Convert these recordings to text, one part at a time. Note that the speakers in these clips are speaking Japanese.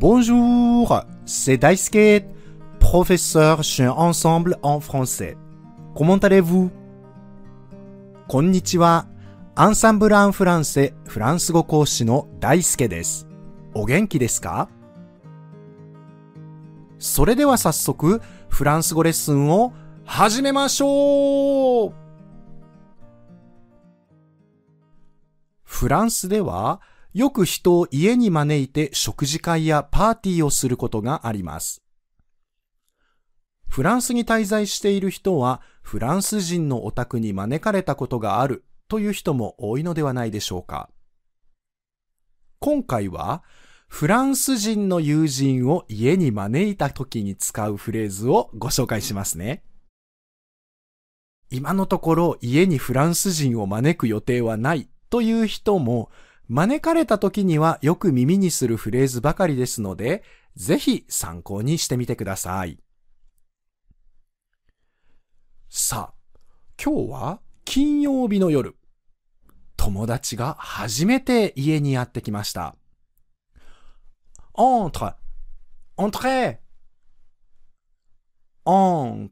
Bonjour, c'est Daisuke, professeur chez Ensemble en français. Comment allez-vous? こんにちは。アンサンブル・アン・フランセフランス語講師の大輔です。お元気ですかそれでは早速、フランス語レッスンを始めましょうフランスでは、よく人を家に招いて食事会やパーティーをすることがあります。フランスに滞在している人は、フランス人のお宅に招かれたことがあるという人も多いのではないでしょうか。今回は、フランス人の友人を家に招いた時に使うフレーズをご紹介しますね。今のところ家にフランス人を招く予定はないという人も、招かれた時にはよく耳にするフレーズばかりですので、ぜひ参考にしてみてください。さあ、今日は金曜日の夜。友達が初めて家にやってきました。entre, entrez, entre,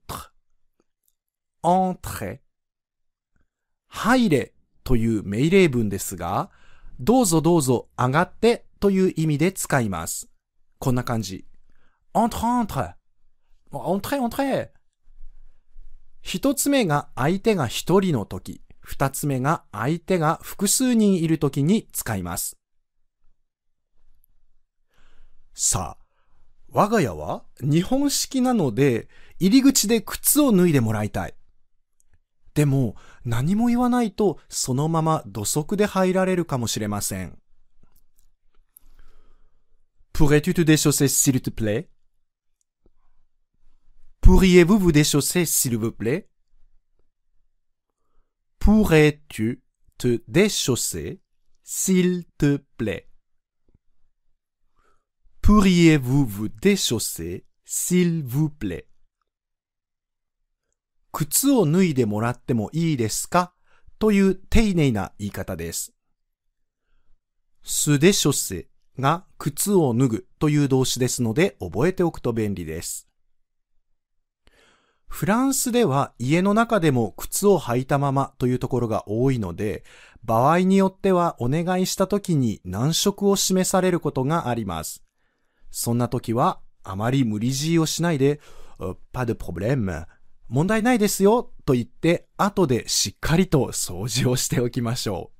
entre, 入れという命令文ですが、どうぞどうぞ上がってという意味で使います。こんな感じ。entre, entre, entre, entre. 一つ目が相手が一人の時、二つ目が相手が複数人いる時に使います。さあ、我が家は日本式なので、入り口で靴を脱いでもらいたい。でも、何も言わないと、そのまま土足で入られるかもしれません。Pourrais-tu te déchausser s'il te plaît? Pourriez-vous vous déchausser s'il vous plaît? Pourrais-tu te déchausser s'il te plaît? Pourriez-vous vous déchausser s'il vous plaît? 靴を脱いでもらってもいいですか？という丁寧な言い方です。すでしょせが靴を脱ぐという動詞ですので覚えておくと便利です。フランスでは家の中でも靴を履いたままというところが多いので、場合によってはお願いした時に難色を示されることがあります。そんな時はあまり無理強いをしないで、pas de problème 問題ないですよと言って後でしっかりと掃除をしておきましょう。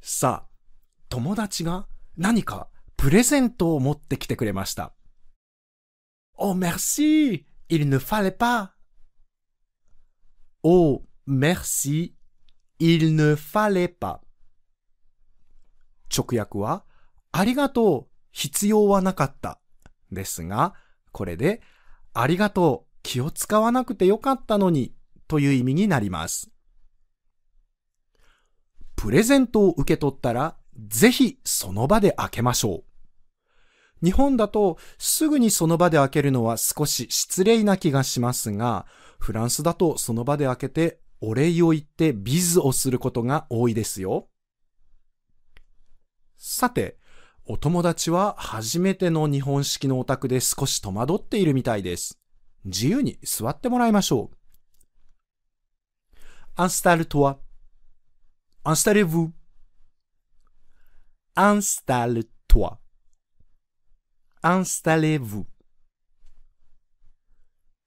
さあ、友達が何かプレゼントを持ってきてくれました。Oh merci! Il ne fallait pas! Oh merci! Il ne fallait pas! 直訳は、ありがとう必要はなかった。ですが、これで、ありがとう気を使わなくてよかったのにという意味になります。プレゼントを受け取ったら、ぜひその場で開けましょう。日本だとすぐにその場で開けるのは少し失礼な気がしますが、フランスだとその場で開けてお礼を言ってビズをすることが多いですよ。さて、お友達は初めての日本式のお宅で少し戸惑っているみたいです。自由に座ってもらいましょう。installe-toi, installez-vous, installe-toi, installez-vous.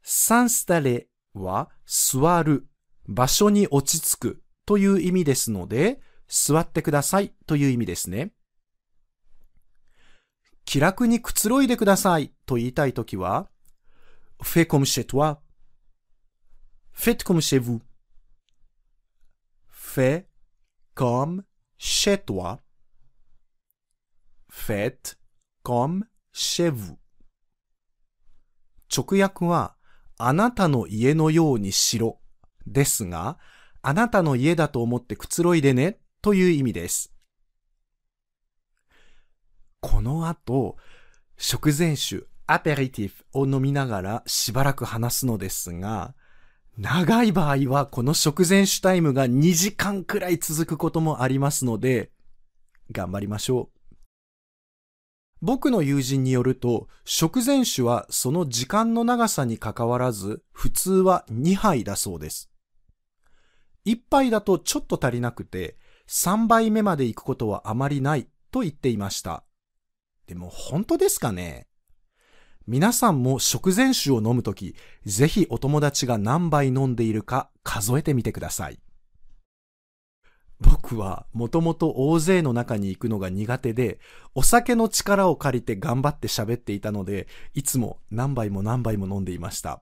s'installer は座る、場所に落ち着くという意味ですので、座ってくださいという意味ですね。気楽にくつろいでくださいと言いたいときは、fais comme chez toi, faites comme chez vous, fais comme chez toi, faites comme chez vous 直訳は、あなたの家のようにしろですが、あなたの家だと思ってくつろいでねという意味です。この後、食前酒、アペリティフを飲みながらしばらく話すのですが、長い場合はこの食前酒タイムが2時間くらい続くこともありますので、頑張りましょう。僕の友人によると、食前酒はその時間の長さに関わらず、普通は2杯だそうです。1杯だとちょっと足りなくて、3杯目まで行くことはあまりないと言っていました。でも本当ですかね？皆さんも食前酒を飲むとき、ぜひお友達が何杯飲んでいるか数えてみてください。僕はもともと大勢の中に行くのが苦手で、お酒の力を借りて頑張って喋っていたので、いつも何杯も何杯も飲んでいました。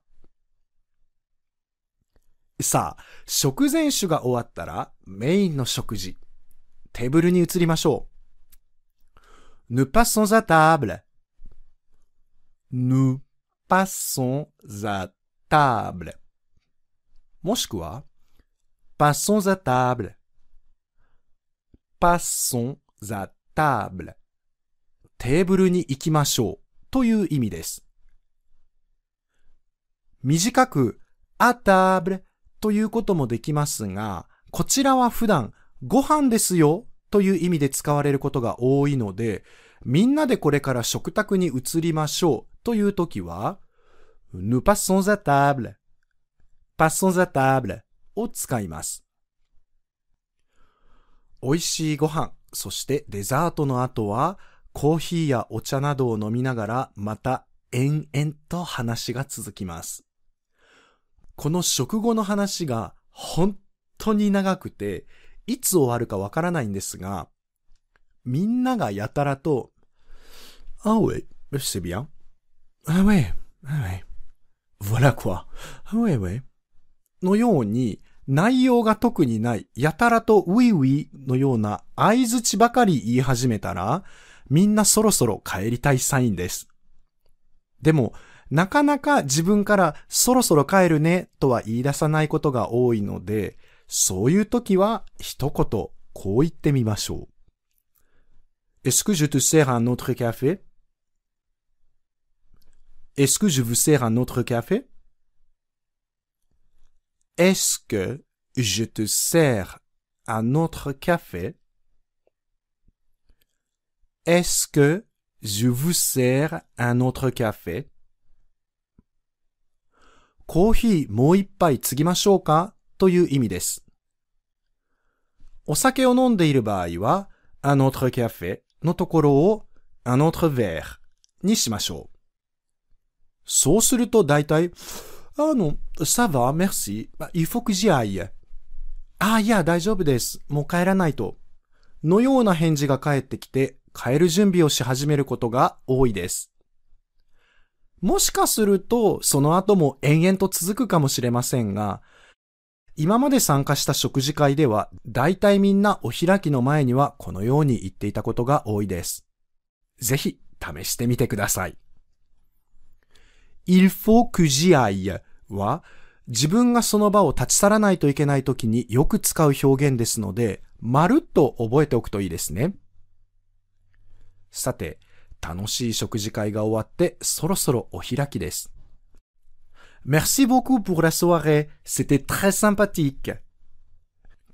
さあ、食前酒が終わったらメインの食事。テーブルに移りましょう。Nous passons à table. Nous passons à table. もしくは、passons à table. passons à table. テーブルに行きましょうという意味です。短く、à table ということもできますが、こちらは普段、ご飯ですよという意味で使われることが多いので、みんなでこれから食卓に移りましょうというときは、nous passons à table, passons à table を使います。美味しいご飯、そしてデザートの後は、コーヒーやお茶などを飲みながら、また延々と話が続きます。この食後の話が本当に長くて、いつ終わるかわからないんですが、みんながやたらと、あ、oui, c'est bien. Ah ouais, ah ouais. Voilà quoi. Ah oui, oui. のように、内容が特にない、やたらとウィウィのような合図値ばかり言い始めたら、みんなそろそろ帰りたいサインです。でも、なかなか自分からそろそろ帰るねとは言い出さないことが多いので、そういう時は一言こう言ってみましょう。Est-ce que je te sers un autre café? Est-ce que je vous sers un autre café? Est-ce que je te sers un autre café? Est-ce que je vous sers un autre café? コーヒーもう一杯継ぎましょうかという意味です。お酒を飲んでいる場合は、un autre café のところを un autre verre にしましょう。そうすると大体、あの、ça va, merci. Il faut que j'y aille. ああ、いや、大丈夫です。もう帰らないと。のような返事が返ってきて、帰る準備をし始めることが多いです。もしかすると、その後も延々と続くかもしれませんが、今まで参加した食事会では、大体みんなお開きの前にはこのように言っていたことが多いです。ぜひ、試してみてください。il faut que j'y aille は、自分がその場を立ち去らないといけない時によく使う表現ですので、まるっと覚えておくといいですね。さて、楽しい食事会が終わってそろそろお開きです。Merci beaucoup pour la soirée. C'était très sympathique.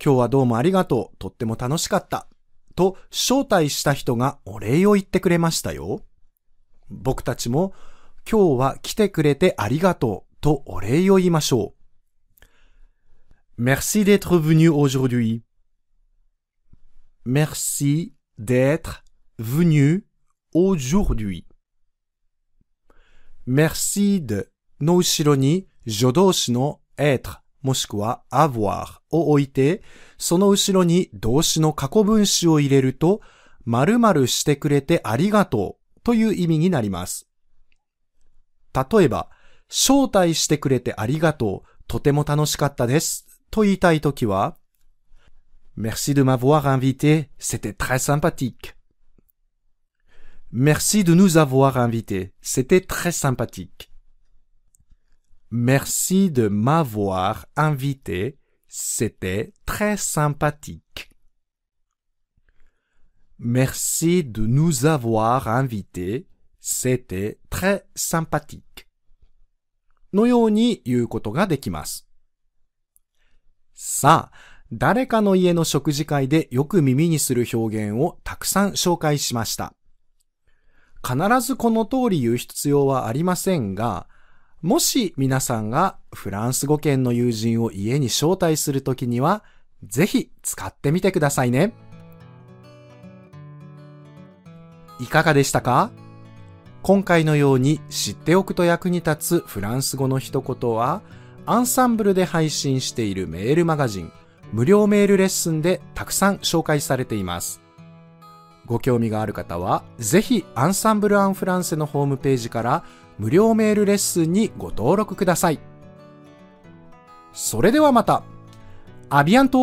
今日はどうもありがとう。とっても楽しかった。と招待した人がお礼を言ってくれましたよ。僕たちも今日は来てくれてありがとうとお礼を言いましょう。Merci d'être venu aujourd'hui. Merci d'être venu aujourd'hui. Merci de の後ろに助動詞の être もしくは avoir を置いて、その後ろに動詞の過去分詞を入れると、〇〇してくれてありがとうという意味になります。例えば、招待してくれてありがとう。とても楽しかったです。と言いたいときは、Merci de m'avoir invité. C'était très sympathique. Merci de nous avoir invités. C'était très sympathique. Merci de m'avoir invité. C'était très sympathique. Merci de nous avoir invités. c'était très sympathique のように言うことができます。さあ、誰かの家の食事会でよく耳にする表現をたくさん紹介しました。必ずこの通り言う必要はありませんが、もし皆さんがフランス語圏の友人を家に招待するときには、ぜひ使ってみてくださいね。いかがでしたか？今回のように知っておくと役に立つフランス語の一言は、アンサンブルで配信しているメールマガジン、無料メールレッスンでたくさん紹介されています。ご興味がある方は、ぜひアンサンブル・アン・フランセのホームページから無料メールレッスンにご登録ください。それではまた。アビアント